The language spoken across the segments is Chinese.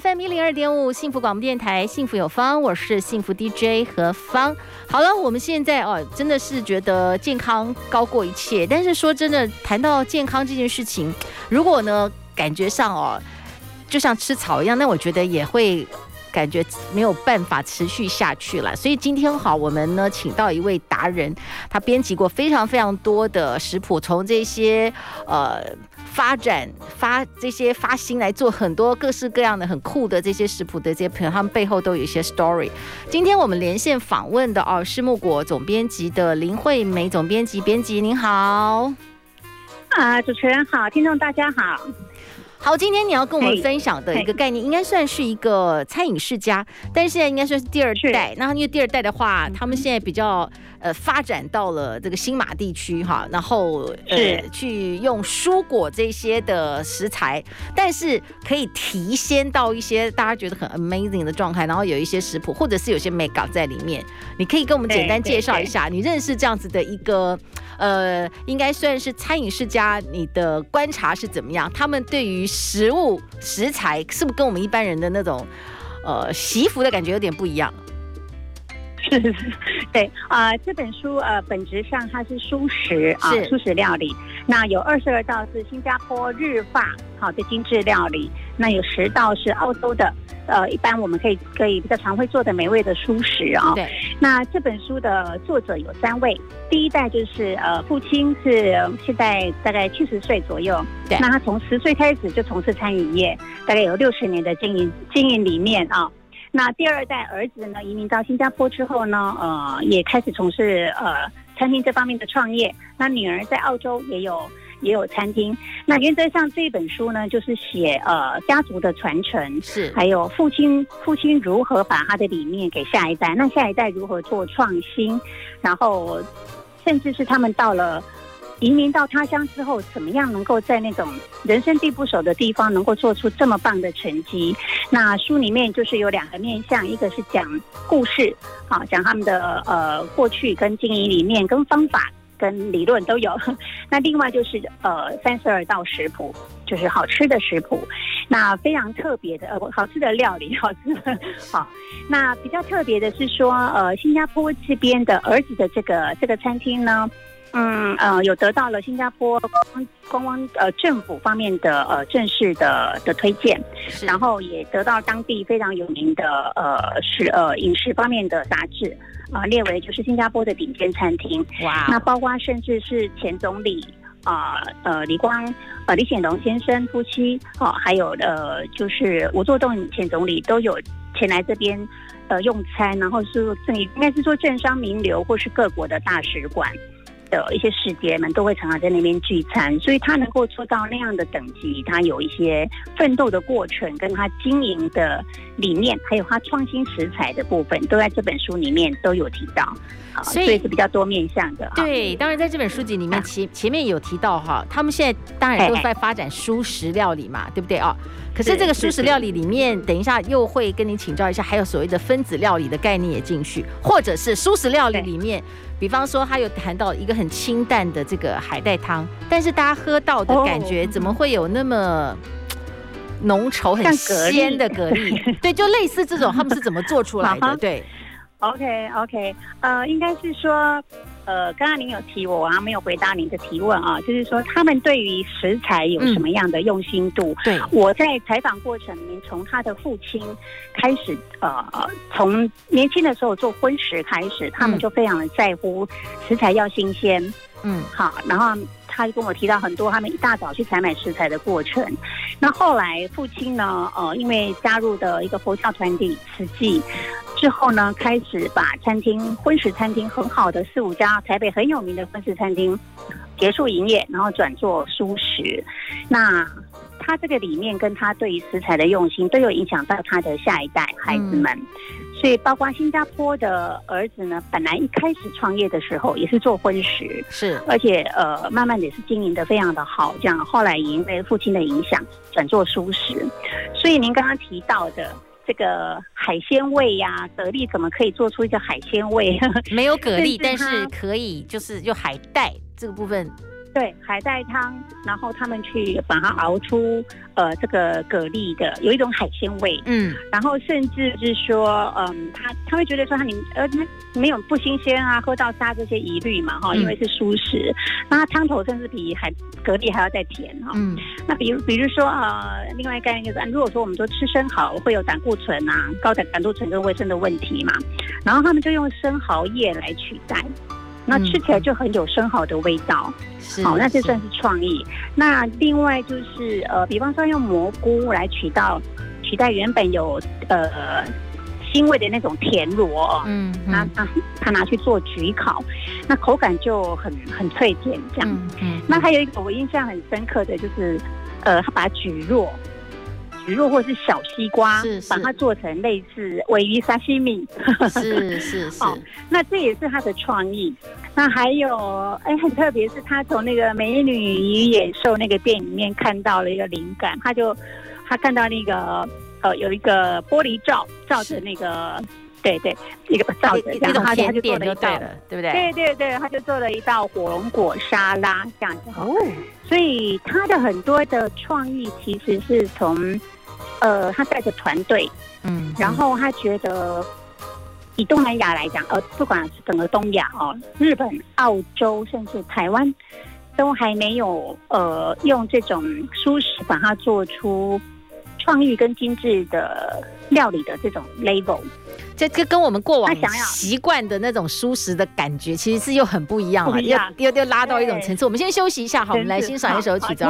FM 一零二点五，幸福广播电台，幸福有方，我是幸福 DJ 何芳。好了，我们现在哦，真的是觉得健康高过一切。但是说真的，谈到健康这件事情，如果呢，感觉上哦，就像吃草一样，那我觉得也会。感觉没有办法持续下去了，所以今天好，我们呢请到一位达人，他编辑过非常非常多的食谱，从这些呃发展发这些发心来做很多各式各样的很酷的这些食谱的这些朋友，他们背后都有一些 story。今天我们连线访问的哦是木果总编辑的林惠梅总编辑，编辑您好，啊主持人好，听众大家好。好，今天你要跟我们分享的一个概念，应该算是一个餐饮世家，但是现在应该算是第二代。那因为第二代的话，他们现在比较呃发展到了这个新马地区哈，然后呃去用蔬果这些的食材，但是可以提鲜到一些大家觉得很 amazing 的状态，然后有一些食谱或者是有些 make up 在里面。你可以跟我们简单介绍一下，你认识这样子的一个。呃，应该算是餐饮世家，你的观察是怎么样？他们对于食物食材是不是跟我们一般人的那种呃习俗的感觉有点不一样？是是是，对啊、呃，这本书呃本质上它是素食啊，素食料理。那有二十二道是新加坡日法好的精致料理，那有十道是澳洲的。呃，一般我们可以可以比较常会做的美味的素食啊。对。那这本书的作者有三位，第一代就是呃，父亲是现在大概七十岁左右。对。那他从十岁开始就从事餐饮业，大概有六十年的经营经营理念啊。那第二代儿子呢，移民到新加坡之后呢，呃，也开始从事呃餐厅这方面的创业。那女儿在澳洲也有。也有餐厅，那原则上这本书呢，就是写呃家族的传承，是还有父亲父亲如何把他的理念给下一代，那下一代如何做创新，然后甚至是他们到了移民到他乡之后，怎么样能够在那种人生地不熟的地方，能够做出这么棒的成绩？那书里面就是有两个面向，一个是讲故事，啊，讲他们的呃过去跟经营理念跟方法。跟理论都有，那另外就是呃三十二道食谱，就是好吃的食谱，那非常特别的呃好吃的料理，好吃的好。那比较特别的是说，呃新加坡这边的儿子的这个这个餐厅呢，嗯呃有得到了新加坡观光观光呃政府方面的呃正式的的推荐，然后也得到当地非常有名的呃是呃饮食方面的杂志。啊、呃，列为就是新加坡的顶尖餐厅。哇！那包括甚至是前总理啊，呃，呃李光呃李显龙先生夫妻哦、呃，还有呃就是吴作栋前总理都有前来这边呃用餐，然后是这里应该是说政商名流或是各国的大使馆。的一些使节们都会常常在那边聚餐，所以他能够做到那样的等级，他有一些奋斗的过程，跟他经营的理念，还有他创新食材的部分，都在这本书里面都有提到。所以，所以是比较多面向的。对，当然在这本书籍里面前前面有提到哈，他们现在当然都在发展蔬食料理嘛，对不对啊？可是这个素食料理里面，等一下又会跟你请教一下，还有所谓的分子料理的概念也进去，或者是素食料理里面，比方说他有谈到一个很清淡的这个海带汤，但是大家喝到的感觉怎么会有那么浓稠、很鲜的蛤蜊？对，就类似这种，他们是怎么做出来的？对。OK OK，呃，应该是说，呃，刚刚您有提我，我还没有回答您的提问啊，就是说他们对于食材有什么样的用心度？嗯、对，我在采访过程里面，从他的父亲开始，呃，从年轻的时候做荤食开始，他们就非常的在乎食材要新鲜。嗯，好，然后他就跟我提到很多他们一大早去采买食材的过程。那后来父亲呢，呃，因为加入的一个佛教团体慈济。之后呢，开始把餐厅荤食餐厅很好的四五家台北很有名的荤食餐厅结束营业，然后转做蔬食。那他这个理念跟他对于食材的用心，都有影响到他的下一代孩子们。所以，包括新加坡的儿子呢，本来一开始创业的时候也是做荤食，是，而且呃，慢慢的也是经营的非常的好。这样，后来也因为父亲的影响，转做熟食。所以，您刚刚提到的这个海鲜味呀，蛤蜊怎么可以做出一个海鲜味？没有蛤蜊，但是可以就是用海带这个部分。对，海带汤，然后他们去把它熬出呃这个蛤蜊的有一种海鲜味，嗯，然后甚至是说，嗯，他他会觉得说他你呃没有不新鲜啊，喝到沙这些疑虑嘛哈，因为是蔬食，那它汤头甚至比海蛤蜊还要再甜哈，嗯，那比如比如说呃，另外一个概念就是，如果说我们说吃生蚝会有胆固醇啊，高胆胆固醇跟卫生的问题嘛，然后他们就用生蚝叶来取代。那吃起来就很有生蚝的味道，好，那这算是创意。那另外就是呃，比方说用蘑菇来取到取代原本有呃腥味的那种田螺，嗯，那他他拿去做焗烤，那口感就很很脆甜这样。嗯，嗯，那还有一个我印象很深刻的就是，呃，他把蒟蒻。蒟蒻或是小西瓜，是是把它做成类似鮪鱼沙西米，是 是是。那这也是他的创意。那还有，哎，很特别是他从那个《美女与野兽》那个电影里面看到了一个灵感，他就他看到那个呃有一个玻璃罩罩着那个，是对对，一个罩着，然后他就做了一道，对不对？对对对，他就做了一道火龙果沙拉这样子。哦，所以他的很多的创意其实是从。呃，他带着团队，嗯，然后他觉得，以东南亚来讲，呃，不管是整个东亚哦，日本、澳洲，甚至台湾，都还没有呃用这种蔬食把它做出创意跟精致的料理的这种 label，这这跟我们过往习惯的那种舒适的感觉，其实是又很不一样了，又又又拉到一种层次。我们先休息一下，好，我们来欣赏一首曲子。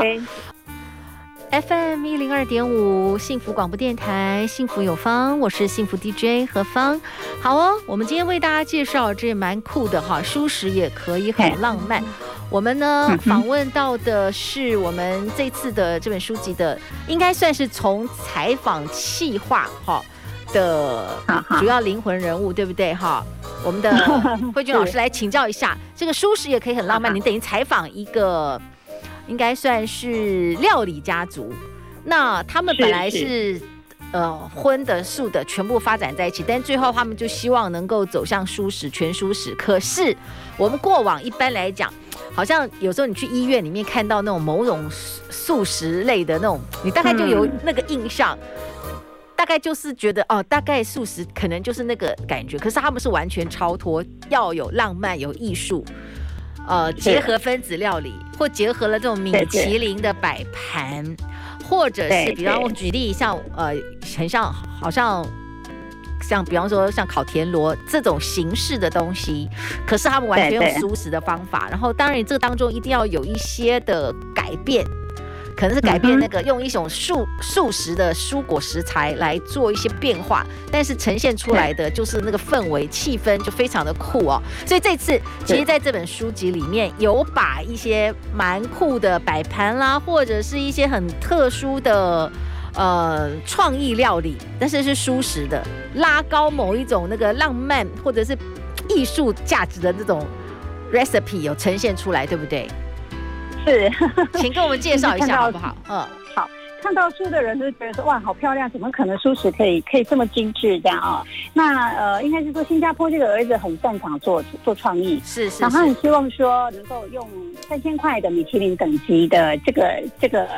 FM 一零二点五，幸福广播电台，幸福有方，我是幸福 DJ 何芳。好哦，我们今天为大家介绍这蛮酷的哈，舒适也可以很浪漫。我们呢访问到的是我们这次的这本书籍的，应该算是从采访企划哈的主要灵魂人物，对不对哈？我们的 慧君老师来请教一下，这个舒适也可以很浪漫，你等于采访一个。应该算是料理家族，那他们本来是，呃荤的素的全部发展在一起，但最后他们就希望能够走向蔬食全蔬食。可是我们过往一般来讲，好像有时候你去医院里面看到那种某种素食类的那种，你大概就有那个印象，嗯、大概就是觉得哦，大概素食可能就是那个感觉。可是他们是完全超脱，要有浪漫，有艺术。呃，结合分子料理，或结合了这种米其林的摆盘，或者是比方我举例像呃，很像好像像比方说像烤田螺这种形式的东西，可是他们完全用熟食的方法，然后当然这个当中一定要有一些的改变。可能是改变那个用一种素素食的蔬果食材来做一些变化，但是呈现出来的就是那个氛围气氛就非常的酷哦。所以这次其实在这本书籍里面有把一些蛮酷的摆盘啦，或者是一些很特殊的呃创意料理，但是是蔬食的，拉高某一种那个浪漫或者是艺术价值的这种 recipe 有呈现出来，对不对？是，请跟我们介绍一下好不好？嗯，好，看到书的人就觉得说哇，好漂亮，怎么可能书食可以可以这么精致这样啊？那呃，应该是说新加坡这个儿子很擅长做做创意，是是，是，然后他很希望说能够用三千块的米其林等级的这个这个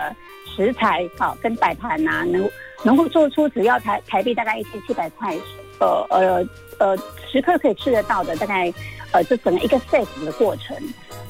食材，好跟摆盘啊，能能够做出只要台台币大概一千七百块，呃呃呃，食客可以吃得到的，大概呃，这整个一个 set 的过程。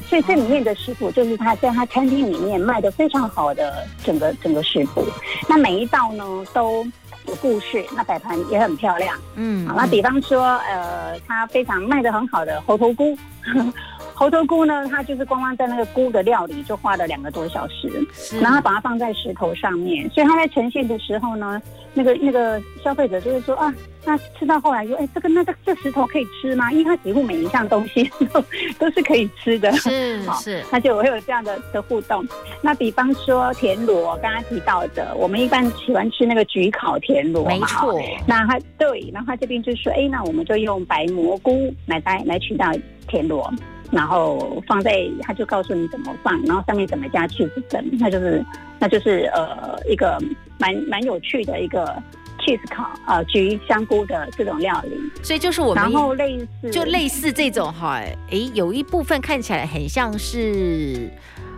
所以这里面的食谱就是他在他餐厅里面卖的非常好的整个整个食谱，那每一道呢都有故事，那摆盘也很漂亮，嗯，好，那比方说呃，他非常卖的很好的猴头菇，猴头菇呢，它就是光光在那个菇的料理就花了两个多小时，是。然后把它放在石头上面，所以它在呈现的时候呢，那个那个消费者就会说啊，那吃到后来说，哎，这个那个这石头可以吃吗？因为它几乎每一项东西 都都是可以吃的，是 是，那就会有这样的的互动。那比方说田螺，刚刚提到的，我们一般喜欢吃那个焗烤田螺嘛，没错。那它对，然后它这边就说，哎，那我们就用白蘑菇来来来取代田螺。然后放在，他就告诉你怎么放，然后上面怎么加去子粉，那就是，那就是呃一个蛮蛮有趣的一个起司烤呃焗香菇的这种料理。所以就是我们然后类似就类似这种哈，哎，有一部分看起来很像是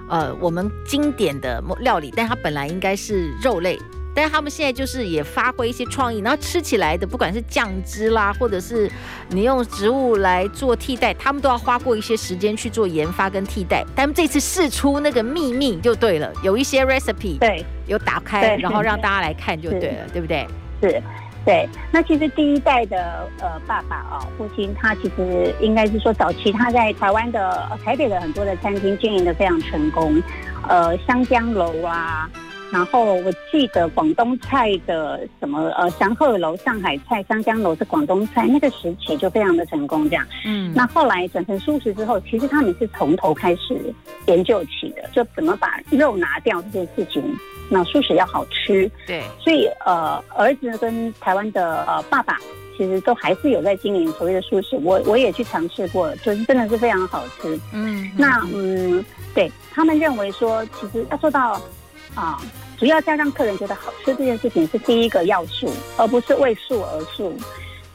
呃我们经典的料理，但它本来应该是肉类。但是他们现在就是也发挥一些创意，然后吃起来的不管是酱汁啦，或者是你用植物来做替代，他们都要花过一些时间去做研发跟替代。他们这次试出那个秘密就对了，有一些 recipe 对有打开，然后让大家来看就对了，对不对？是，对。那其实第一代的呃爸爸啊、父亲他其实应该是说早期他在台湾的台北的很多的餐厅经营的非常成功，呃香江楼啊。然后我记得广东菜的什么呃祥鹤楼、上海菜、香江楼是广东菜，那个时期就非常的成功这样。嗯，那后来转成素食之后，其实他们是从头开始研究起的，就怎么把肉拿掉这件事情。那素食要好吃，对，所以呃儿子跟台湾的呃爸爸其实都还是有在经营所谓的素食。我我也去尝试过，就是真的是非常好吃。嗯，那嗯对他们认为说，其实要做到啊。主要在让客人觉得好吃这件事情是第一个要素，而不是为素而素。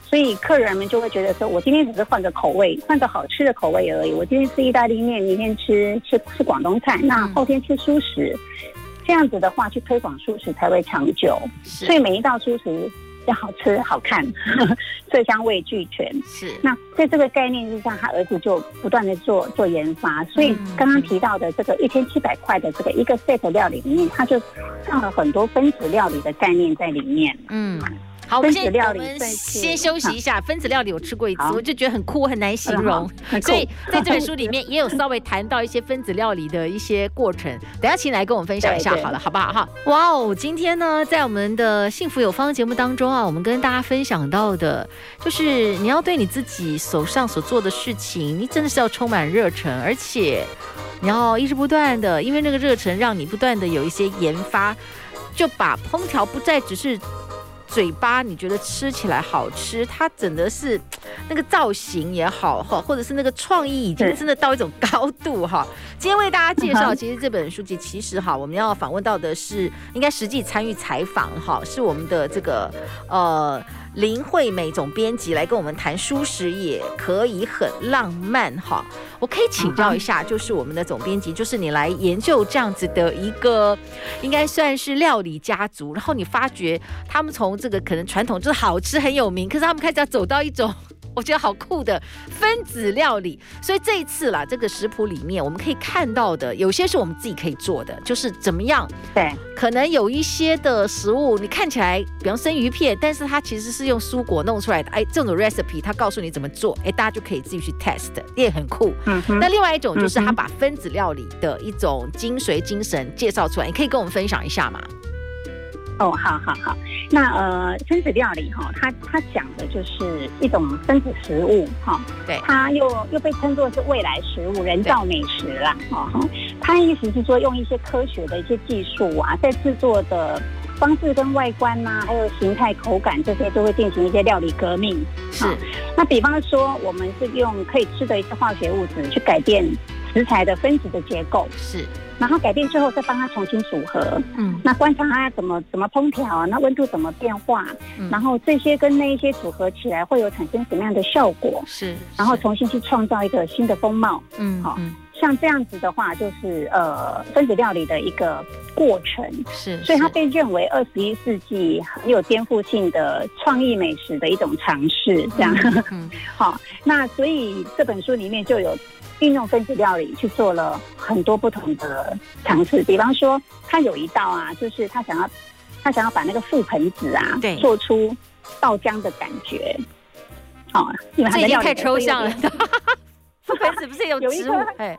所以客人们就会觉得说，我今天只是换个口味，换个好吃的口味而已。我今天吃意大利面，明天吃吃吃广东菜，那后天吃素食，这样子的话去推广素食才会长久。所以每一道素食。要好吃好看，色香味俱全。是，那在这个概念之下，他儿子就不断的做做研发。所以刚刚提到的这个一千七百块的这个一个 set 料理里面，他就放了很多分子料理的概念在里面。嗯。好，我们先我们先休息一下。分子料理我吃过一次，我就觉得很酷，很难形容。所以在这本书里面 也有稍微谈到一些分子料理的一些过程。等下请来跟我们分享一下好了，好不好？哈，哇哦，今天呢，在我们的幸福有方节目当中啊，我们跟大家分享到的，就是你要对你自己手上所做的事情，你真的是要充满热忱，而且你要一直不断的，因为那个热忱让你不断的有一些研发，就把烹调不再只是。嘴巴你觉得吃起来好吃，它整的是那个造型也好哈，或者是那个创意已经真的到一种高度哈。今天为大家介绍，其实这本书籍其实哈，我们要访问到的是应该实际参与采访哈，是我们的这个呃。林惠美总编辑来跟我们谈蔬食也可以很浪漫哈，我可以请教一下，就是我们的总编辑，就是你来研究这样子的一个，应该算是料理家族，然后你发觉他们从这个可能传统就是好吃很有名，可是他们开始要走到一种。我觉得好酷的分子料理，所以这一次啦，这个食谱里面我们可以看到的，有些是我们自己可以做的，就是怎么样？对，可能有一些的食物，你看起来，比方生鱼片，但是它其实是用蔬果弄出来的，哎，这种 recipe 它告诉你怎么做，哎，大家就可以自己去 test，也很酷。嗯。那另外一种就是他把分子料理的一种精髓精神介绍出来，你可以跟我们分享一下吗？哦，好好好，那呃，分子料理哈，它它讲的就是一种分子食物哈，对，它又又被称作是未来食物、人造美食啦，哦，它意思是说用一些科学的一些技术啊，在制作的方式跟外观呐、啊，还有形态、口感这些，都会进行一些料理革命。是，那比方说，我们是用可以吃的一些化学物质去改变食材的分子的结构。是。然后改变之后，再帮它重新组合。嗯，那观察它怎么怎么烹调，那温度怎么变化，嗯、然后这些跟那一些组合起来会有产生什么样的效果？是，然后重新去创造一个新的风貌。嗯，好，像这样子的话，就是呃分子料理的一个过程。是，所以它被认为二十一世纪很有颠覆性的创意美食的一种尝试。这样，嗯，好，那所以这本书里面就有。运用分子料理去做了很多不同的尝试，比方说，他有一道啊，就是他想要，他想要把那个覆盆子啊，对，做出爆浆的感觉。哦，因为他的料理太抽象了。覆盆子不是有植物？哎，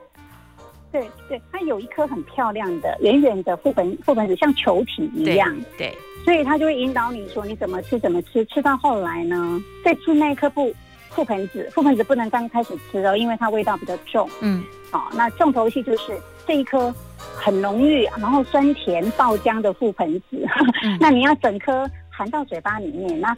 对对，它有一颗很漂亮的圆圆的覆盆覆盆子，像球体一样。对。对所以他就会引导你说你怎么吃怎么吃，吃到后来呢，再吃那一颗覆覆盆子，覆盆子不能刚开始吃哦，因为它味道比较重。嗯，好、哦，那重头戏就是这一颗很浓郁，然后酸甜爆浆的覆盆子，嗯、那你要整颗含到嘴巴里面，那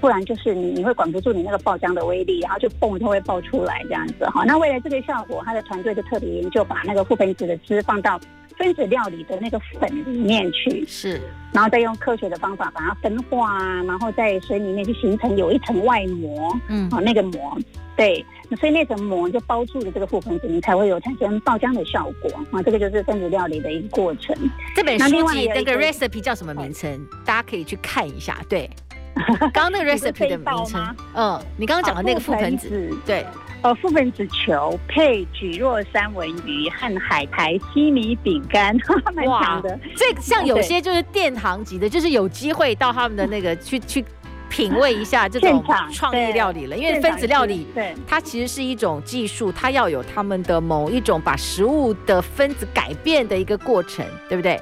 不然就是你你会管不住你那个爆浆的威力，然后就嘣就会爆出来这样子哈、哦。那为了这个效果，他的团队就特别研究，把那个覆盆子的汁放到。分子料理的那个粉里面去，是，然后再用科学的方法把它分化啊，然后在水里面去形成有一层外膜，嗯，啊，那个膜，对，所以那层膜就包住了这个覆盆子，你才会有产生爆浆的效果啊。这个就是分子料理的一个过程。这本书籍那个 recipe 叫什么名称？大家可以去看一下。对，刚刚那个 recipe 的名称，嗯，你刚刚讲的那个覆盆子，对。呃，覆盆子球配蒟蒻三文鱼和海苔西米饼干，蛮强的。这像有些就是殿堂级的，就是有机会到他们的那个去去品味一下这种创意料理了。因为分子料理，对它其实是一种技术，它要有他们的某一种把食物的分子改变的一个过程，对不对？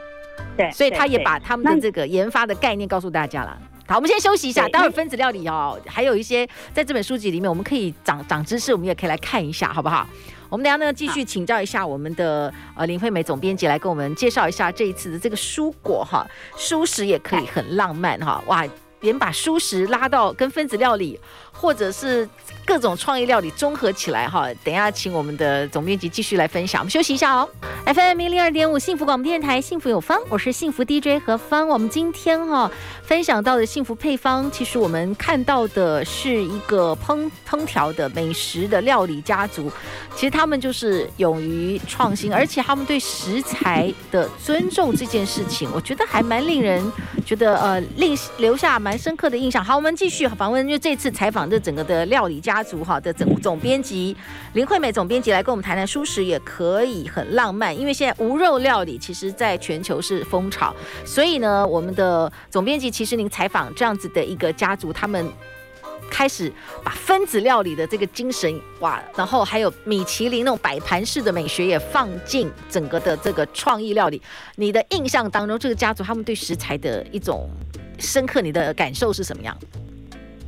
对，所以他也把他们的这个研发的概念告诉大家了。好，我们先休息一下。待会儿分子料理哦，还有一些在这本书籍里面，我们可以长长知识，我们也可以来看一下，好不好？我们等下呢继续请教一下我们的呃林惠美总编辑，来跟我们介绍一下这一次的这个蔬果哈，蔬食也可以很浪漫哈，哇，连把蔬食拉到跟分子料理。或者是各种创意料理综合起来哈，等一下请我们的总编辑继续来分享。我们休息一下哦。FM 一零二点五幸福广播电台，幸福有方，我是幸福 DJ 何芳。我们今天哈分享到的幸福配方，其实我们看到的是一个烹烹调的美食的料理家族。其实他们就是勇于创新，而且他们对食材的尊重这件事情，我觉得还蛮令人觉得呃令留下蛮蛮深刻的印象。好，我们继续访问，就这次采访。这整个的料理家族哈的总总编辑林惠美总编辑来跟我们谈谈蔬食也可以很浪漫，因为现在无肉料理其实在全球是风潮，所以呢，我们的总编辑其实您采访这样子的一个家族，他们开始把分子料理的这个精神哇，然后还有米其林那种摆盘式的美学也放进整个的这个创意料理。你的印象当中，这个家族他们对食材的一种深刻，你的感受是什么样？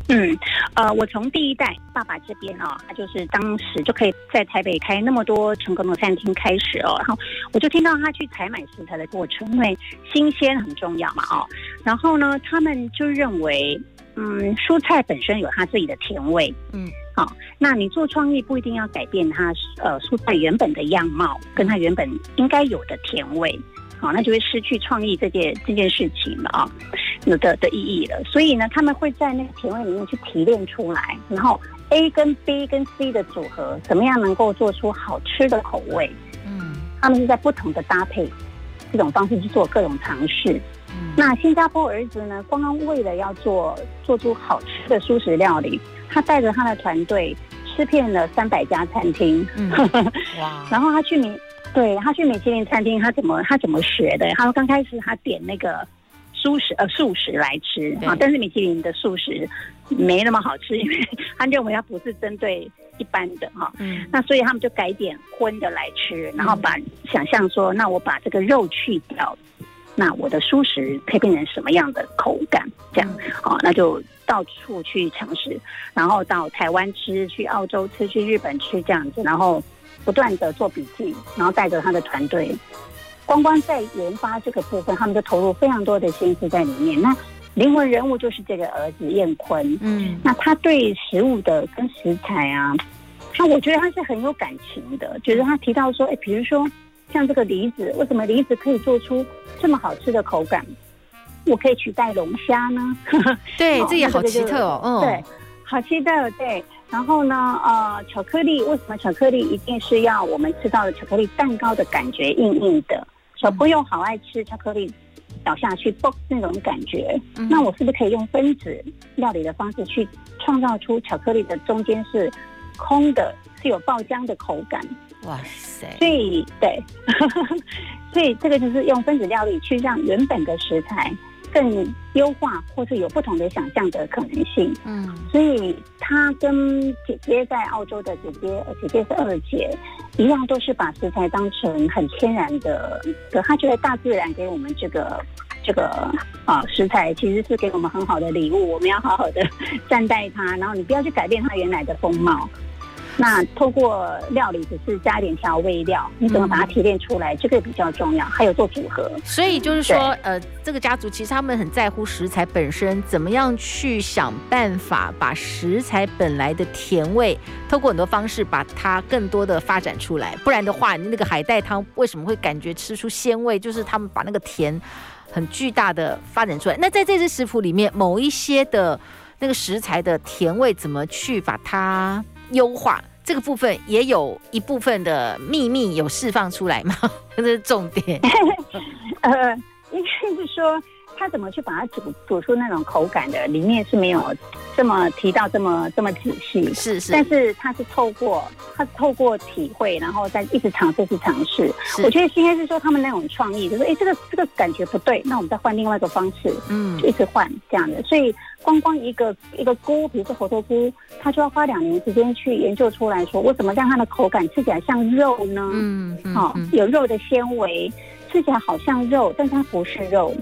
嗯，呃，我从第一代爸爸这边哦，他就是当时就可以在台北开那么多成功的餐厅开始哦，然后我就听到他去采买食材的过程，因为新鲜很重要嘛哦，然后呢，他们就认为，嗯，蔬菜本身有它自己的甜味，嗯，好，哦，那你做创意不一定要改变它，呃，蔬菜原本的样貌，跟它原本应该有的甜味。好，那就会失去创意这件这件事情了啊，有的的意义了。所以呢，他们会在那个甜味里面去提炼出来，然后 A 跟 B 跟 C 的组合，怎么样能够做出好吃的口味？嗯，他们是在不同的搭配这种方式去做各种尝试。嗯，那新加坡儿子呢，光光为了要做做出好吃的素食料理，他带着他的团队吃遍了三百家餐厅。嗯，哇，然后他去你。对，他去米其林餐厅，他怎么他怎么学的？他说刚开始他点那个素食呃素食来吃啊，但是米其林的素食没那么好吃，因为他认为它不是针对一般的哈。嗯，那所以他们就改点荤的来吃，然后把想象说，那我把这个肉去掉，那我的素食可以变成什么样的口感？这样好，那就到处去尝试，然后到台湾吃，去澳洲吃，去日本吃这样子，然后。不断的做笔记，然后带着他的团队，光光在研发这个部分，他们就投入非常多的心思在里面。那灵魂人物就是这个儿子燕坤，嗯，那他对食物的跟食材啊，他我觉得他是很有感情的。就是他提到说，哎，比如说像这个梨子，为什么梨子可以做出这么好吃的口感？我可以取代龙虾呢？对，这也好奇特哦，嗯，对，好奇特，对。然后呢，呃，巧克力为什么巧克力一定是要我们吃到的巧克力蛋糕的感觉硬硬的？小朋友好爱吃巧克力，倒下去啵那种感觉。嗯、那我是不是可以用分子料理的方式去创造出巧克力的中间是空的，是有爆浆的口感？哇塞！所以对，所以这个就是用分子料理去让原本的食材更优化，或是有不同的想象的可能性。嗯，所以他跟姐姐在澳洲的姐姐，姐姐是二姐，一样都是把食材当成很天然的，他觉得大自然给我们这个这个啊食材其实是给我们很好的礼物，我们要好好的 善待它，然后你不要去改变它原来的风貌。那透过料理只是加一点调味料，你怎么把它提炼出来，嗯、这个比较重要。还有做组合，所以就是说，呃，这个家族其实他们很在乎食材本身，怎么样去想办法把食材本来的甜味，透过很多方式把它更多的发展出来。不然的话，你那个海带汤为什么会感觉吃出鲜味？就是他们把那个甜很巨大的发展出来。那在这支食谱里面，某一些的那个食材的甜味，怎么去把它？优化这个部分也有一部分的秘密有释放出来吗？这是重点。呃，应该是说他怎么去把它煮煮出那种口感的，里面是没有这么提到这么这么仔细。是是，但是他是透过他是透过体会，然后再一直尝试，去尝试。我觉得应该是说他们那种创意，就是哎，这个这个感觉不对，那我们再换另外一个方式，嗯，就一直换这样的，所以。光光一个一个菇，比如说猴头菇，它就要花两年时间去研究出来说，我怎么让它的口感吃起来像肉呢？嗯，好、嗯哦，有肉的纤维，吃起来好像肉，但它不是肉。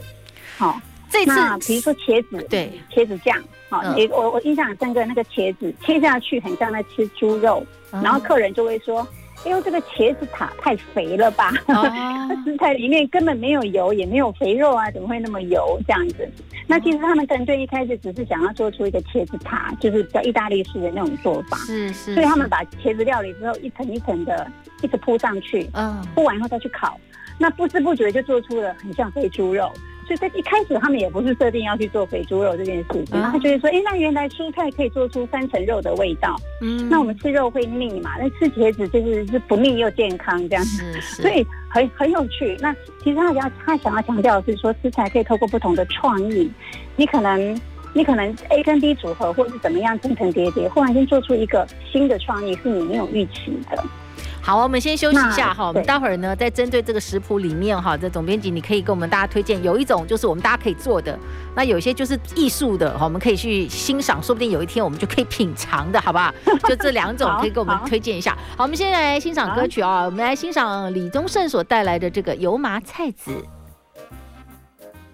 好、哦，这次那比如说茄子，对，茄子酱，好、哦，你、嗯、我我印象很深刻，那个茄子切下去很像在吃猪肉，嗯、然后客人就会说。因为这个茄子塔太肥了吧？它、oh. 食材里面根本没有油，也没有肥肉啊，怎么会那么油这样子？那其实他们团队一开始只是想要做出一个茄子塔，就是叫意大利式的那种做法。是是，是。所以他们把茄子料理之后，一层一层的一直铺上去，嗯，铺完以后再去烤，那不知不觉就做出了很像肥猪肉。所以在一开始，他们也不是设定要去做肥猪肉这件事情，他觉得说，哎，那原来蔬菜可以做出三层肉的味道，嗯，那我们吃肉会腻嘛？那吃茄子就是是不腻又健康这样子，所以很很有趣。那其实他要他想要强调的是说，食材可以透过不同的创意，你可能你可能 A 跟 B 组合，或者是怎么样层层叠叠，忽然间做出一个新的创意，是你没有预期的。好，我们先休息一下哈。我们待会儿呢，再针对这个食谱里面哈，这总编辑你可以给我们大家推荐。有一种就是我们大家可以做的，那有些就是艺术的哈，我们可以去欣赏，说不定有一天我们就可以品尝的，好不好？就这两种可以给我们推荐一下。好，好，我们先来欣赏歌曲啊，我们来欣赏李宗盛所带来的这个油麻菜籽。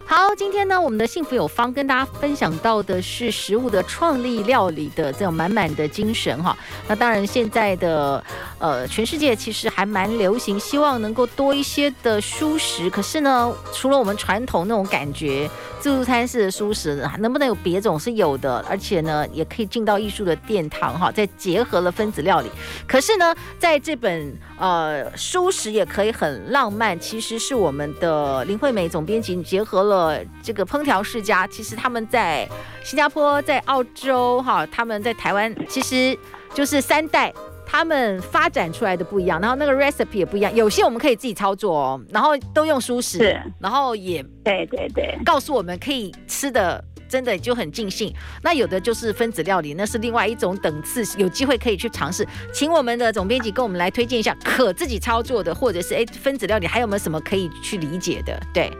好，今天呢，我们的幸福有方跟大家分享到的是食物的创意料理的这种满满的精神哈。那当然，现在的呃，全世界其实还蛮流行，希望能够多一些的蔬食。可是呢，除了我们传统那种感觉，自助餐式的蔬食，能不能有别种是有的？而且呢，也可以进到艺术的殿堂哈，再结合了分子料理。可是呢，在这本呃蔬食也可以很浪漫，其实是我们的林惠美总编辑结合了。呃，这个烹调世家，其实他们在新加坡、在澳洲，哈，他们在台湾，其实就是三代，他们发展出来的不一样，然后那个 recipe 也不一样，有些我们可以自己操作哦，然后都用熟食，是然后也对对对，告诉我们可以吃的，真的就很尽兴。那有的就是分子料理，那是另外一种等次，有机会可以去尝试。请我们的总编辑跟我们来推荐一下可自己操作的，或者是哎分子料理还有没有什么可以去理解的？对。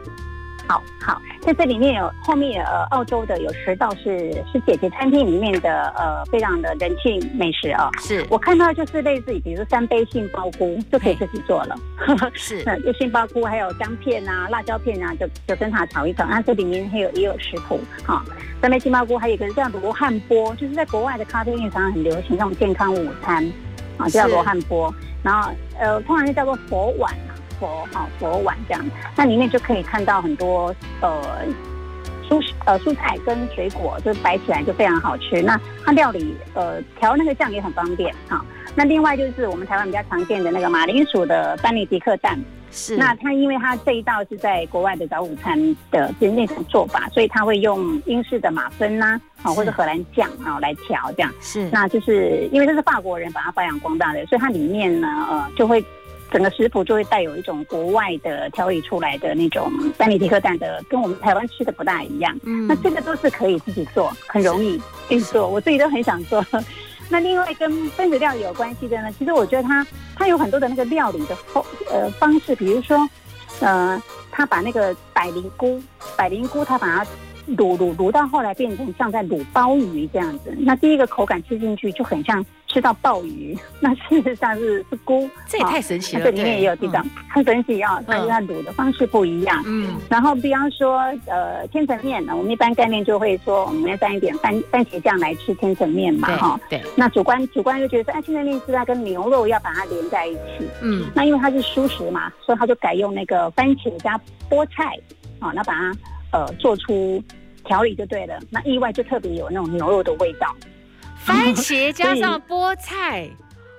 好好，在这里面有后面呃，澳洲的有十道是是姐姐餐厅里面的呃，非常的人气美食哦。是我看到就是类似于比如说三杯杏鲍菇就可以自己做了。是，就杏鲍菇还有姜片啊、辣椒片啊，就就跟它炒一炒。那这里面还有也有食谱哈，三杯杏鲍菇还有一个这样的罗汉波，就是在国外的咖啡店常常很流行那种健康午餐啊，叫罗汉波。然后呃，通常就叫做佛碗。佛好佛碗这样，那里面就可以看到很多呃蔬呃蔬菜跟水果，就摆起来就非常好吃。那它料理呃调那个酱也很方便哈。那另外就是我们台湾比较常见的那个马铃薯的班尼迪克蛋，是。那它因为它这一道是在国外的早午餐的就是那种做法，所以它会用英式的马芬呐啊或者荷兰酱啊来调这样。是。那就是因为这是法国人把它发扬光大的，所以它里面呢呃就会。整个食谱就会带有一种国外的调理出来的那种班尼迪克蛋的，跟我们台湾吃的不大一样。嗯，那这个都是可以自己做，很容易自己做，我自己都很想做。那另外跟分子料理有关系的呢，其实我觉得它它有很多的那个料理的方呃方式，比如说呃，他把那个百灵菇百灵菇，它把它。卤卤卤到后来变成像在卤鲍鱼这样子，那第一个口感吃进去就很像吃到鲍鱼，那事实上是是菇，这也太神奇了。这里面也有这种很神奇啊，但是它卤的方式不一样。嗯，然后比方说呃千层面呢，我们一般概念就会说我们要沾一点番番茄酱来吃千层面嘛，哈。对。那主观主观就觉得说，哎，千层面是它跟牛肉要把它连在一起。嗯。那因为它是蔬食嘛，所以他就改用那个番茄加菠菜，啊，那把它。呃，做出调理就对了。那意外就特别有那种牛肉的味道。番茄加上菠菜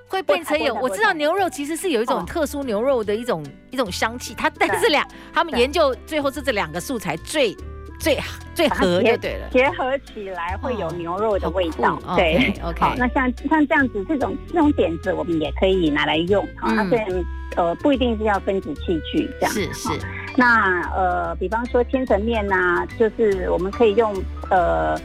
会变成有，我知道牛肉其实是有一种特殊牛肉的一种一种香气。它但是两他们研究最后是这两个素材最最最合就对了，结合起来会有牛肉的味道。对，OK。好，那像像这样子这种这种点子，我们也可以拿来用。好，它虽然呃不一定是要分子器具这样，是是。那呃，比方说千层面呐，就是我们可以用呃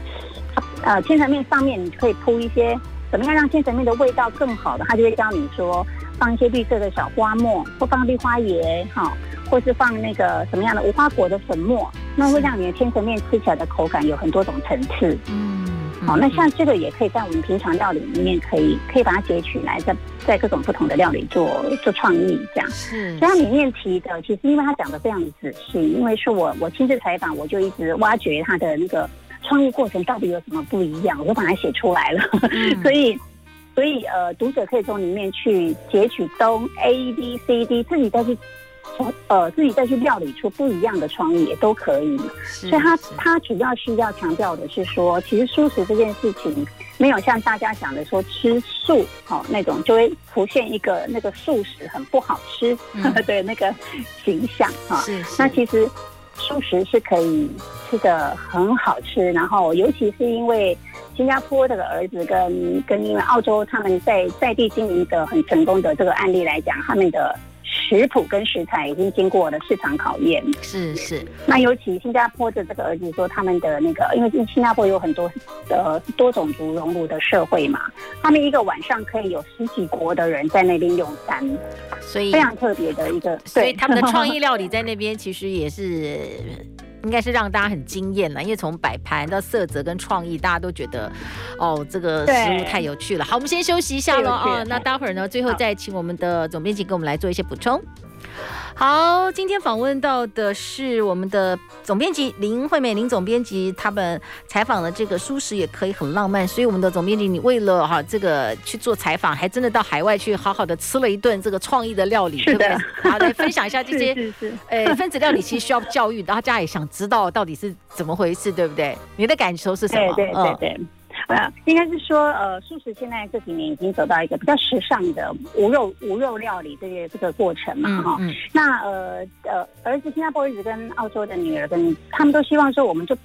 呃千层面上面你可以铺一些怎么样让千层面的味道更好的，他就会教你说放一些绿色的小花末，或放绿花椰哈，或是放那个什么样的无花果的粉末，那会让你的千层面吃起来的口感有很多种层次。嗯。好，那像这个也可以在我们平常料理里面，可以可以把它截取来，在在各种不同的料理做做创意，这样。是。所以它里面提的，其实因为他讲的非常的仔细，因为是我我亲自采访，我就一直挖掘他的那个创意过程到底有什么不一样，我就把它写出来了。嗯、所以所以呃，读者可以从里面去截取东 A B C D，自己再去。从呃自己再去料理出不一样的创意也都可以，所以他他主要是要强调的是说，其实素食这件事情没有像大家想的说吃素好那种就会浮现一个那个素食很不好吃 的那个形象哈。是，那其实素食是可以吃的很好吃，然后尤其是因为新加坡这个儿子跟跟因为澳洲他们在在地经营的很成功的这个案例来讲，他们的。食谱跟食材已经经过了市场考验，是是。那尤其新加坡的这个儿子说，他们的那个，因为新加坡有很多呃多种族融入的社会嘛，他们一个晚上可以有十几国的人在那边用餐，所以非常特别的一个。所以他们的创意 料理在那边其实也是。应该是让大家很惊艳了，因为从摆盘到色泽跟创意，大家都觉得，哦，这个食物太有趣了。好，我们先休息一下喽啊，那待会儿呢，最后再请我们的总编辑给我们来做一些补充。好，今天访问到的是我们的总编辑林惠美林总编辑，他们采访的这个舒适也可以很浪漫，所以我们的总编辑，你为了哈这个去做采访，还真的到海外去好好的吃了一顿这个创意的料理，对不对？好，来分享一下这些，是是是，哎，分子料理其实需要教育，大家也想知道到底是怎么回事，对不对？你的感受是什么？对对对对。呃，应该是说，呃，素食现在这几年已经走到一个比较时尚的无肉无肉料理这个这个过程嘛，哈、嗯嗯。那呃呃，儿子新加坡儿子跟澳洲的女儿跟他们都希望说，我们就。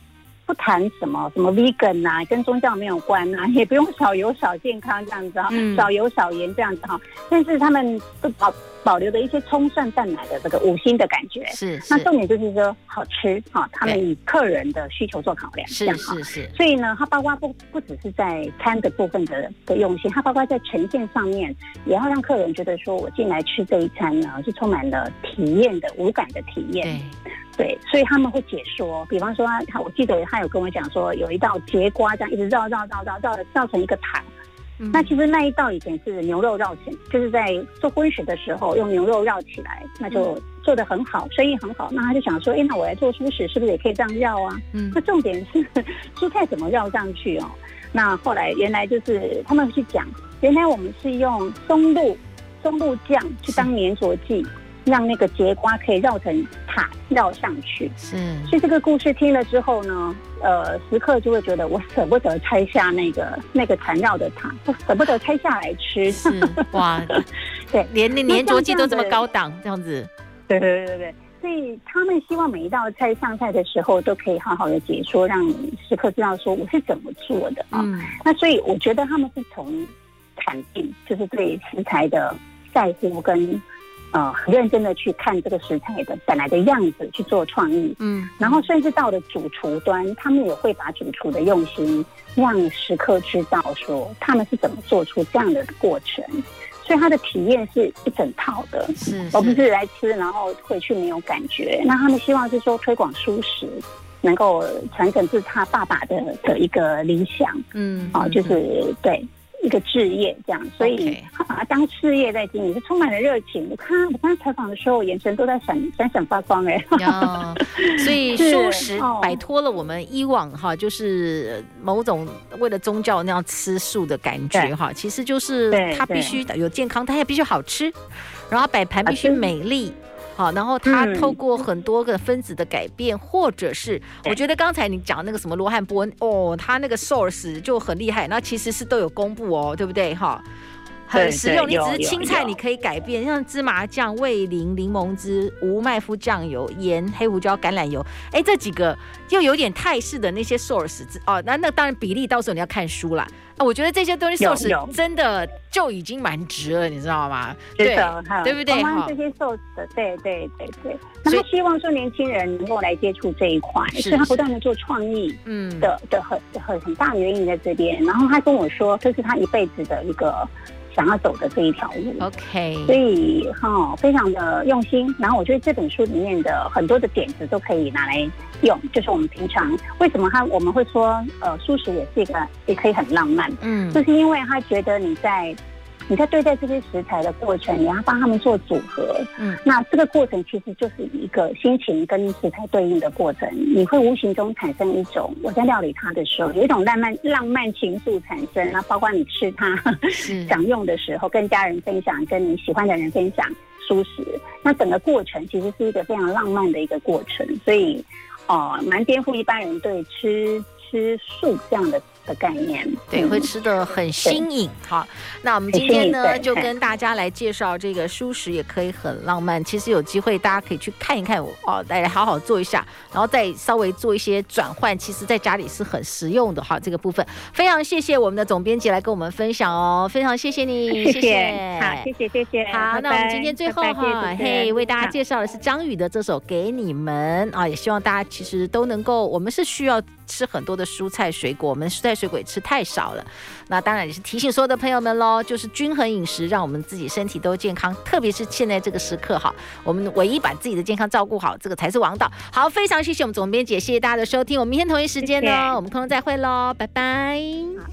不谈什么什么 vegan 呐，跟宗教没有关呐，也不用少油少健康这样子哈，少油少盐这样子哈。但是他们都保保留了一些葱蒜蛋奶的这个五星的感觉。是。那重点就是说好吃哈，他们以客人的需求做考量，这样哈。是是。所以呢，它包括不不只是在餐的部分的的用心，它包括在呈现上面，也要让客人觉得说我进来吃这一餐呢，是充满了体验的无感的体验。对。对，所以他们会解说，比方说他，我记得他有跟我讲说，有一道节瓜这样一直绕绕绕绕绕绕成一个塔，嗯、那其实那一道以前是牛肉绕起，就是在做荤食的时候用牛肉绕起来，那就做得很好，生意很好。那他就想说，哎，那我来做素食是不是也可以这样绕啊？嗯，那重点是蔬菜怎么绕上去哦？那后来原来就是他们去讲，原来我们是用松露松露酱去当粘着剂。让那个节瓜可以绕成塔绕上去，是。所以这个故事听了之后呢，呃，食客就会觉得我舍不得拆下那个那个缠绕的塔，我舍不得拆下来吃。是哇，对，连连粘着剂都这么高档，这样子。对对对对，所以他们希望每一道菜上菜的时候都可以好好的解说，让食客知道说我是怎么做的啊。嗯。那所以我觉得他们是从产地，就是对食材的在乎跟。呃，很认真的去看这个食材的本来的样子去做创意，嗯，然后甚至到了主厨端，他们也会把主厨的用心让食客知道说他们是怎么做出这样的过程。所以他的体验是一整套的，是，而不是来吃然后回去没有感觉。那他们希望是说推广蔬食，能够传承自他爸爸的的一个理想，嗯，啊，就是对。一个置业这样，所以他把它当事业在经营，是充满了热情。我看我刚才采访的时候，眼神都在闪闪闪发光哎。哦，所以素食摆脱了我们以往哈，就是某种为了宗教那样吃素的感觉哈，其实就是它必须有健康，它也必须好吃，然后摆盘必须美丽。好，然后它透过很多个分子的改变，嗯、或者是我觉得刚才你讲那个什么罗汉波恩哦，他那个 source 就很厉害，那其实是都有公布哦，对不对？哈，很实用。你只是青菜你可以改变，像芝麻酱、味淋、柠檬汁、无麦麸酱油、盐、黑胡椒、橄榄油，哎，这几个又有点泰式的那些 source 哦，那那当然比例到时候你要看书啦。我觉得这些东西 source 真的就已经蛮值了，你知道吗？对，对不对？这些 source，，对对对对。那他希望说年轻人能够来接触这一块，所以他不断的做创意，嗯的的很很很大的原因在这边。然后他跟我说，这是他一辈子的一个。想要走的这一条路，OK，所以哈、哦，非常的用心。然后我觉得这本书里面的很多的点子都可以拿来用。就是我们平常为什么他我们会说，呃，素食也是一个也可以很浪漫，嗯，就是因为他觉得你在。你在对待这些食材的过程，你要帮他们做组合，嗯，那这个过程其实就是一个心情跟食材对应的过程，你会无形中产生一种我在料理它的时候，有一种浪漫浪漫情愫产生，那包括你吃它 享用的时候，跟家人分享，跟你喜欢的人分享舒食，那整个过程其实是一个非常浪漫的一个过程，所以哦，蛮颠覆一般人对吃吃素这样的。的概念，对，会吃的很新颖。好，那我们今天呢，就跟大家来介绍这个舒适也可以很浪漫。其实有机会大家可以去看一看我哦，来好好做一下，然后再稍微做一些转换。其实在家里是很实用的哈。这个部分非常谢谢我们的总编辑来跟我们分享哦，非常谢谢你，谢谢，好，谢谢，谢谢。好，那我们今天最后哈，嘿，为大家介绍的是张宇的这首《给你们》啊，也希望大家其实都能够，我们是需要。吃很多的蔬菜水果，我们蔬菜水果也吃太少了。那当然也是提醒所有的朋友们喽，就是均衡饮食，让我们自己身体都健康。特别是现在这个时刻哈，我们唯一把自己的健康照顾好，这个才是王道。好，非常谢谢我们总编姐，谢谢大家的收听。我们明天同一时间呢，谢谢我们空中再会喽，拜拜。